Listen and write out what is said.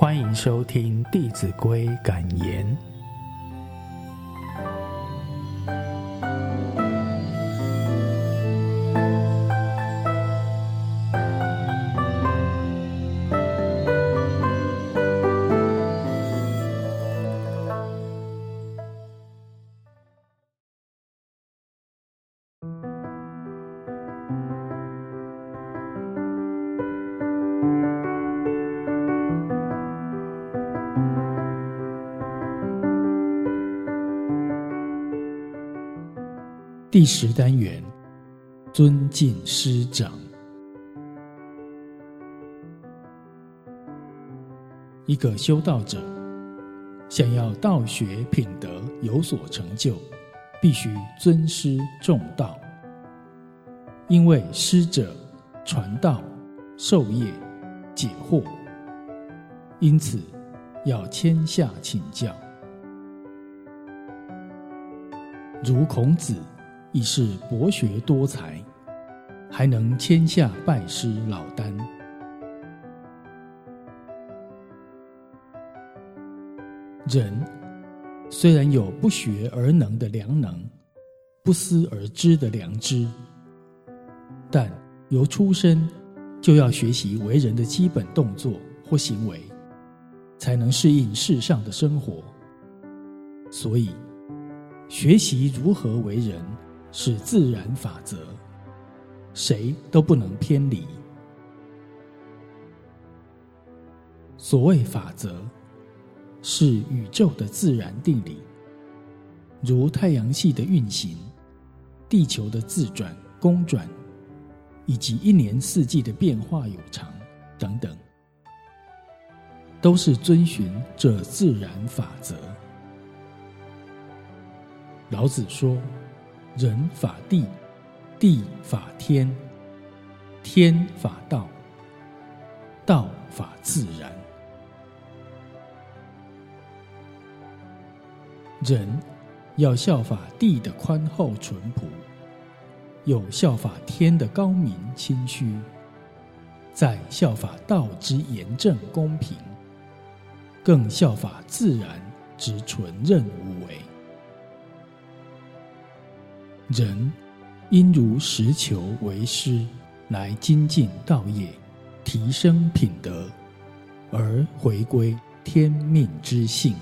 欢迎收听《弟子规》感言。第十单元，尊敬师长。一个修道者想要道学品德有所成就，必须尊师重道，因为师者传道授业解惑，因此要谦下请教，如孔子。已是博学多才，还能签下拜师老聃。人虽然有不学而能的良能，不思而知的良知，但由出生就要学习为人的基本动作或行为，才能适应世上的生活。所以，学习如何为人。是自然法则，谁都不能偏离。所谓法则，是宇宙的自然定理，如太阳系的运行、地球的自转、公转，以及一年四季的变化有常等等，都是遵循这自然法则。老子说。人法地，地法天，天法道，道法自然。人要效法地的宽厚淳朴，又效法天的高明谦虚，再效法道之严正公平，更效法自然之纯任无为。人应如实求为师，来精进道业，提升品德，而回归天命之性。